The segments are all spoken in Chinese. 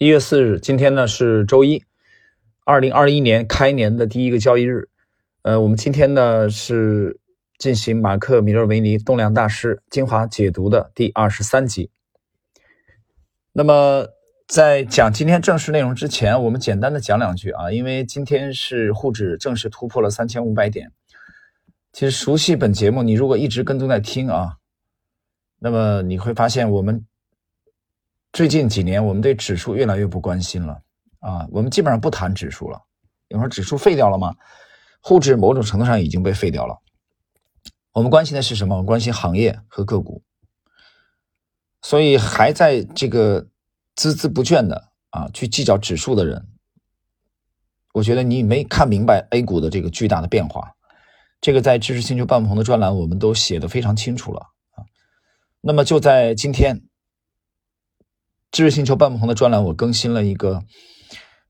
一月四日，今天呢是周一，二零二一年开年的第一个交易日。呃，我们今天呢是进行马克·米勒维尼动量大师精华解读的第二十三集。那么在讲今天正式内容之前，我们简单的讲两句啊，因为今天是沪指正式突破了三千五百点。其实熟悉本节目，你如果一直跟踪在听啊，那么你会发现我们。最近几年，我们对指数越来越不关心了啊！我们基本上不谈指数了。有说指数废掉了吗？沪指某种程度上已经被废掉了。我们关心的是什么？我们关心行业和个股。所以还在这个孜孜不倦的啊去计较指数的人，我觉得你没看明白 A 股的这个巨大的变化。这个在知识星球半鹏的专栏我们都写的非常清楚了啊。那么就在今天。知识星球半不同的专栏，我更新了一个，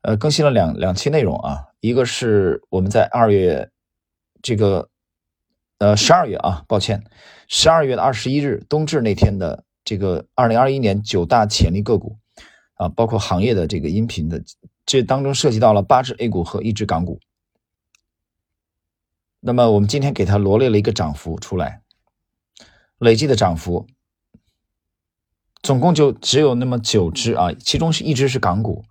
呃，更新了两两期内容啊。一个是我们在二月这个，呃，十二月啊，抱歉，十二月的二十一日冬至那天的这个二零二一年九大潜力个股啊，包括行业的这个音频的，这当中涉及到了八只 A 股和一只港股。那么我们今天给它罗列了一个涨幅出来，累计的涨幅。总共就只有那么九只啊，其中是一只是港股，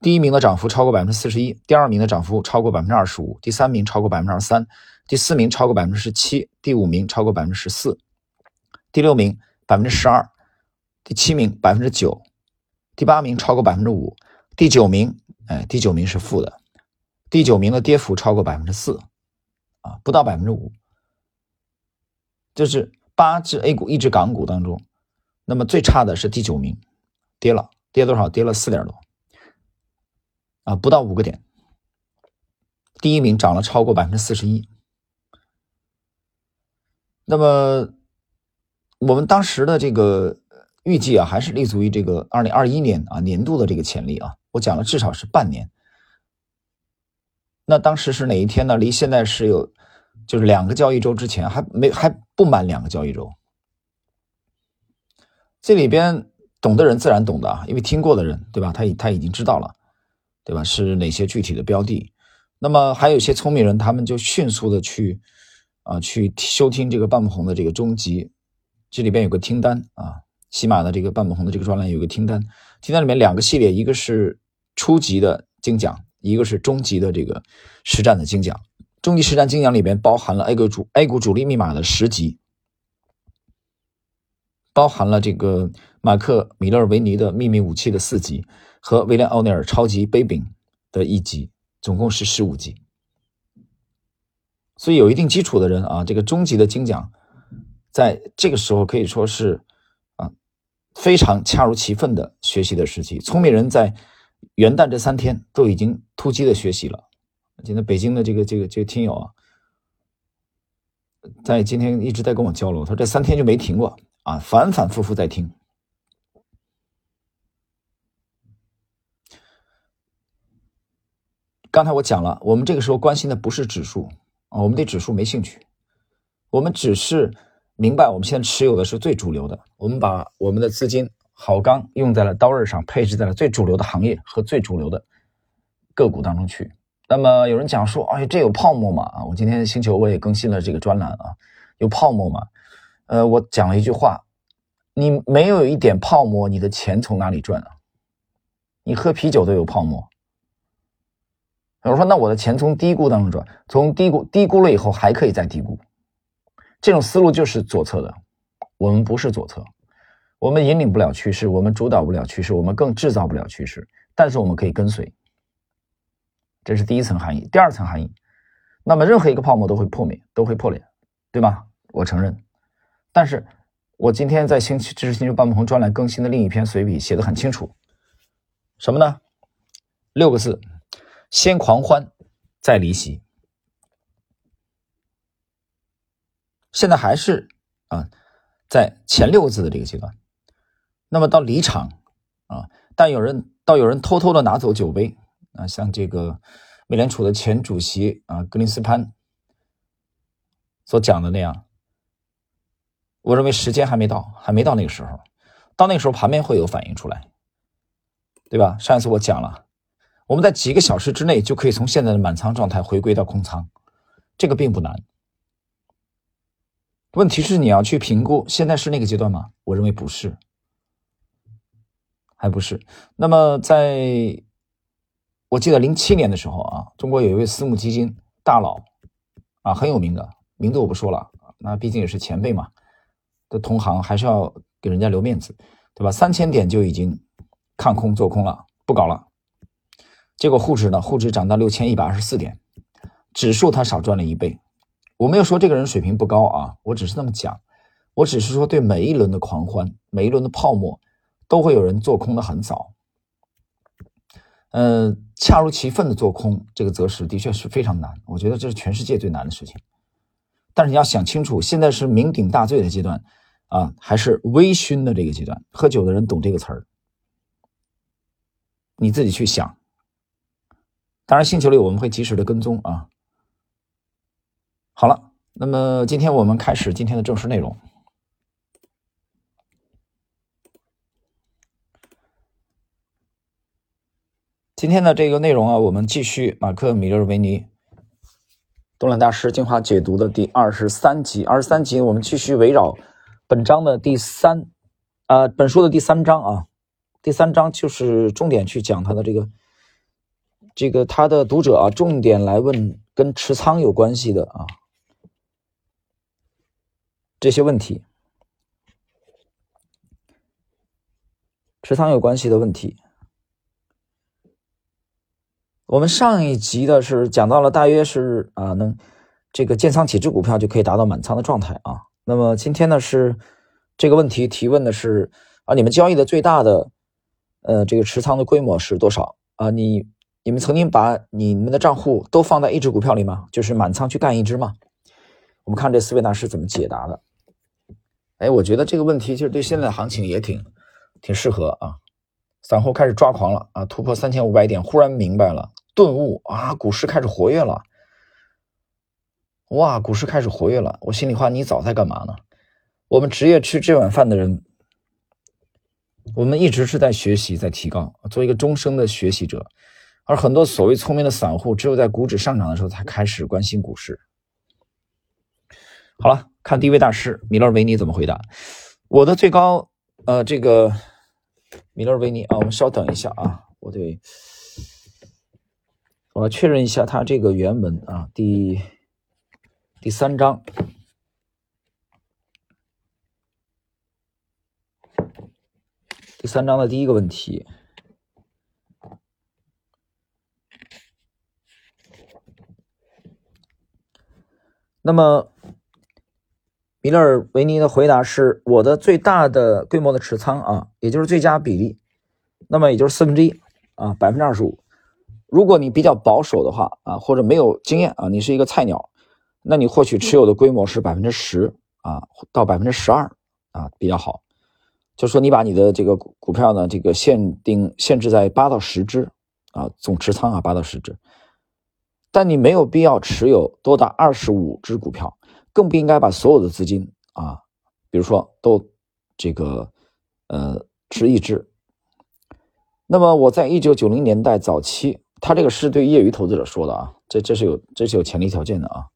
第一名的涨幅超过百分之四十一，第二名的涨幅超过百分之二十五，第三名超过百分之二十三，第四名超过百分之十七，第五名超过百分之十四，第六名百分之十二，第七名百分之九，第八名超过百分之五，第九名哎，第九名是负的，第九名的跌幅超过百分之四，啊，不到百分之五，就是八只 A 股，一只港股当中。那么最差的是第九名，跌了，跌多少？跌了四点多，啊，不到五个点。第一名涨了超过百分之四十一。那么我们当时的这个预计啊，还是立足于这个二零二一年啊年度的这个潜力啊。我讲了至少是半年。那当时是哪一天呢？离现在是有，就是两个交易周之前，还没还不满两个交易周。这里边懂的人自然懂的啊，因为听过的人，对吧？他已他已经知道了，对吧？是哪些具体的标的？那么还有一些聪明人，他们就迅速的去啊，去收听这个半不红的这个终极，这里边有个听单啊，喜马的这个半不红的这个专栏有个听单，听单里面两个系列，一个是初级的精讲，一个是中级的这个实战的精讲。中级实战精讲里边包含了 A 股主 A 股主力密码的十级。包含了这个马克·米勒维尼的秘密武器的四集和威廉·奥尼尔超级杯柄的一集，总共是十五集。所以有一定基础的人啊，这个中级的精讲，在这个时候可以说是啊非常恰如其分的学习的时期。聪明人在元旦这三天都已经突击的学习了。今天北京的这个这个这个听友啊，在今天一直在跟我交流，他说这三天就没停过。啊，反反复复在听。刚才我讲了，我们这个时候关心的不是指数啊，我们对指数没兴趣，我们只是明白我们现在持有的是最主流的，我们把我们的资金好钢用在了刀刃上，配置在了最主流的行业和最主流的个股当中去。那么有人讲说，哎，这有泡沫吗？啊，我今天星球我也更新了这个专栏啊，有泡沫吗？呃，我讲了一句话，你没有一点泡沫，你的钱从哪里赚啊？你喝啤酒都有泡沫。我说，那我的钱从低估当中赚，从低估低估了以后还可以再低估，这种思路就是左侧的。我们不是左侧，我们引领不了趋势，我们主导不了趋势，我们更制造不了趋势，但是我们可以跟随。这是第一层含义。第二层含义，那么任何一个泡沫都会破灭，都会破裂，对吗？我承认。但是，我今天在星期知识星球半不红专栏更新的另一篇随笔写的很清楚，什么呢？六个字：先狂欢，再离席。现在还是啊，在前六个字的这个阶段。那么到离场啊，但有人到有人偷偷的拿走酒杯啊，像这个美联储的前主席啊格林斯潘所讲的那样。我认为时间还没到，还没到那个时候，到那个时候盘面会有反应出来。对吧？上一次我讲了，我们在几个小时之内就可以从现在的满仓状态回归到空仓，这个并不难。问题是你要去评估，现在是那个阶段吗？我认为不是，还不是。那么在，我记得零七年的时候啊，中国有一位私募基金大佬啊，很有名的，名字我不说了，那毕竟也是前辈嘛，的同行还是要给人家留面子，对吧？三千点就已经看空做空了，不搞了。结果沪指呢，沪指涨到六千一百二十四点，指数它少赚了一倍。我没有说这个人水平不高啊，我只是这么讲，我只是说对每一轮的狂欢，每一轮的泡沫，都会有人做空的很早，呃，恰如其分的做空，这个择时的确是非常难，我觉得这是全世界最难的事情。但是你要想清楚，现在是酩酊大醉的阶段啊，还是微醺的这个阶段？喝酒的人懂这个词儿，你自己去想。当然，星球里我们会及时的跟踪啊。好了，那么今天我们开始今天的正式内容。今天的这个内容啊，我们继续马克·米勒维尼《东兰大师精华解读》的第二十三集。二十三集，我们继续围绕本章的第三，呃，本书的第三章啊，第三章就是重点去讲他的这个，这个他的读者啊，重点来问跟持仓有关系的啊。这些问题，持仓有关系的问题。我们上一集的是讲到了，大约是啊，能这个建仓几只股票就可以达到满仓的状态啊。那么今天呢是这个问题提问的是啊，你们交易的最大的呃这个持仓的规模是多少啊？你你们曾经把你们的账户都放在一只股票里吗？就是满仓去干一只吗？我们看这四位大师怎么解答的。哎，我觉得这个问题其实对现在的行情也挺挺适合啊。散户开始抓狂了啊，突破三千五百点，忽然明白了，顿悟啊，股市开始活跃了。哇，股市开始活跃了，我心里话，你早在干嘛呢？我们职业吃这碗饭的人，我们一直是在学习，在提高，做一个终生的学习者。而很多所谓聪明的散户，只有在股指上涨的时候才开始关心股市。好了。看第一位大师米勒维尼怎么回答。我的最高，呃，这个米勒维尼啊，我们稍等一下啊，我得我要确认一下他这个原文啊，第第三章，第三章的第一个问题。那么。米勒尔维尼的回答是：我的最大的规模的持仓啊，也就是最佳比例，那么也就是四分之一啊，百分之二十五。如果你比较保守的话啊，或者没有经验啊，你是一个菜鸟，那你获取持有的规模是百分之十啊到百分之十二啊比较好。就说你把你的这个股股票呢，这个限定限制在八到十只啊，总持仓啊八到十只，但你没有必要持有多达二十五只股票。更不应该把所有的资金啊，比如说都这个呃持一只。那么我在一九九零年代早期，他这个是对业余投资者说的啊，这这是有这是有前提条件的啊。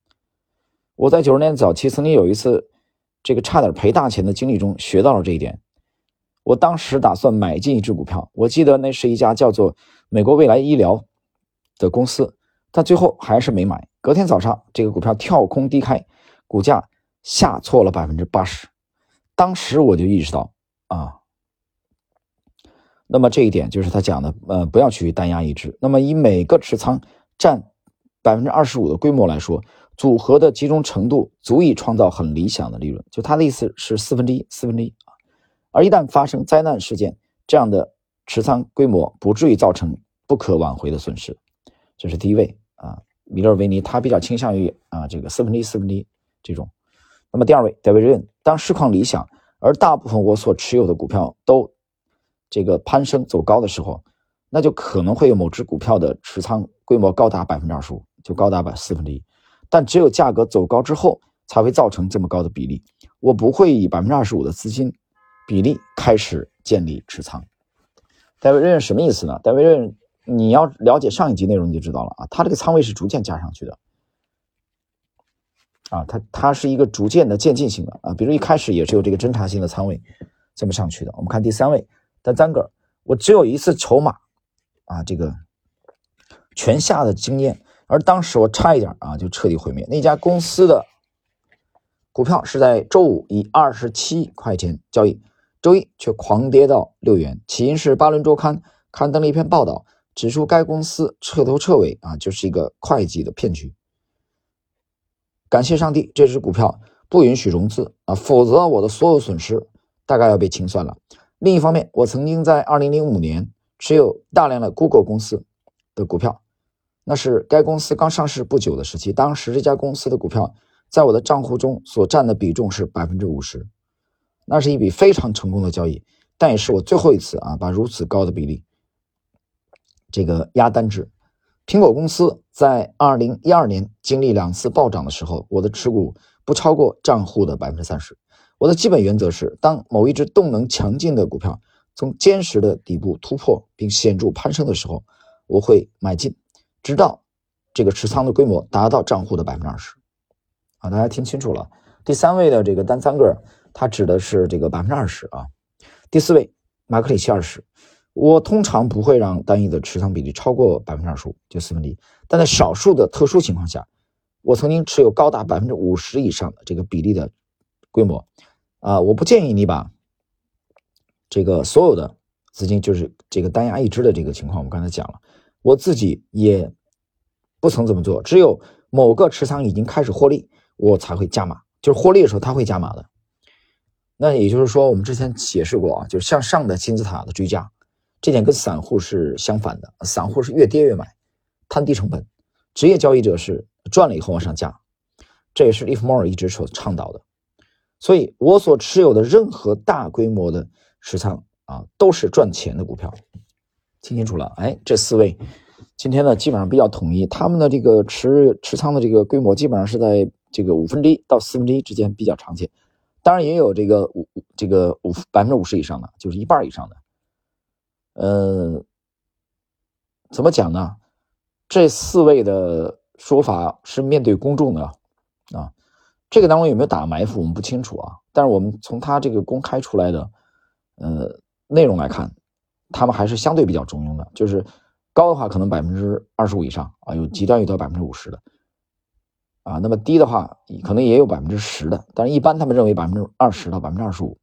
我在九十年早期曾经有一次这个差点赔大钱的经历中学到了这一点。我当时打算买进一只股票，我记得那是一家叫做美国未来医疗的公司，但最后还是没买。隔天早上，这个股票跳空低开。股价下挫了百分之八十，当时我就意识到啊，那么这一点就是他讲的，呃，不要去单压一只。那么以每个持仓占百分之二十五的规模来说，组合的集中程度足以创造很理想的利润。就他的意思是四分之一，四分之一啊。而一旦发生灾难事件，这样的持仓规模不至于造成不可挽回的损失。这是第一位啊，米勒维尼，他比较倾向于啊这个四分之一，四分之一。这种，那么第二位戴维任，当市况理想，而大部分我所持有的股票都这个攀升走高的时候，那就可能会有某只股票的持仓规模高达百分之二十五，就高达百四分之一。但只有价格走高之后，才会造成这么高的比例。我不会以百分之二十五的资金比例开始建立持仓。戴维任什么意思呢？戴维任，你要了解上一集内容你就知道了啊，它这个仓位是逐渐加上去的，啊，它它是一个逐渐的渐进性的啊，比如一开始也是有这个侦查性的仓位这么上去的。我们看第三位，单三个，我只有一次筹码啊，这个全下的经验，而当时我差一点啊就彻底毁灭。那家公司的股票是在周五以二十七块钱交易。周一却狂跌到六元，起因是巴伦周刊刊登了一篇报道，指出该公司彻头彻尾啊就是一个会计的骗局。感谢上帝，这只股票不允许融资啊，否则我的所有损失大概要被清算了。另一方面，我曾经在二零零五年持有大量的 Google 公司的股票，那是该公司刚上市不久的时期，当时这家公司的股票在我的账户中所占的比重是百分之五十。那是一笔非常成功的交易，但也是我最后一次啊，把如此高的比例这个压单制。苹果公司在二零一二年经历两次暴涨的时候，我的持股不超过账户的百分之三十。我的基本原则是，当某一只动能强劲的股票从坚实的底部突破并显著攀升的时候，我会买进，直到这个持仓的规模达到账户的百分之二十。啊，大家听清楚了，第三位的这个单三个。它指的是这个百分之二十啊。第四位，马克里奇二十，我通常不会让单一的持仓比例超过百分之二十五，就四分之一。但在少数的特殊情况下，我曾经持有高达百分之五十以上的这个比例的规模啊。我不建议你把这个所有的资金，就是这个单压一支的这个情况，我们刚才讲了，我自己也不曾这么做。只有某个持仓已经开始获利，我才会加码。就是获利的时候，它会加码的。那也就是说，我们之前解释过啊，就是向上的金字塔的追加，这点跟散户是相反的。散户是越跌越买，摊低成本；职业交易者是赚了以后往上加，这也是 Ifmore 一直所倡导的。所以，我所持有的任何大规模的持仓啊，都是赚钱的股票。听清楚了？哎，这四位今天呢，基本上比较统一，他们的这个持持仓的这个规模，基本上是在这个五分之一到四分之一之间比较常见。当然也有这个五这个五百分之五十以上的，就是一半以上的。呃，怎么讲呢？这四位的说法是面对公众的啊。这个单位有没有打埋伏，我们不清楚啊。但是我们从他这个公开出来的呃内容来看，他们还是相对比较中庸的，就是高的话可能百分之二十五以上啊，有极端有到百分之五十的。啊，那么低的话，可能也有百分之十的，但是一般他们认为百分之二十到百分之二十五。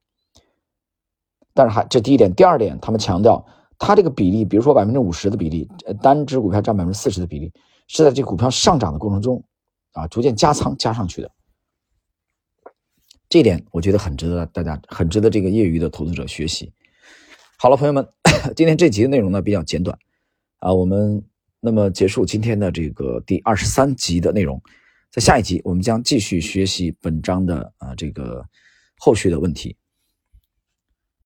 但是还这第一点，第二点，他们强调，它这个比例，比如说百分之五十的比例，单只股票占百分之四十的比例，是在这股票上涨的过程中，啊，逐渐加仓加上去的。这点我觉得很值得大家，很值得这个业余的投资者学习。好了，朋友们，今天这集的内容呢比较简短，啊，我们那么结束今天的这个第二十三集的内容。在下一集，我们将继续学习本章的啊这个后续的问题。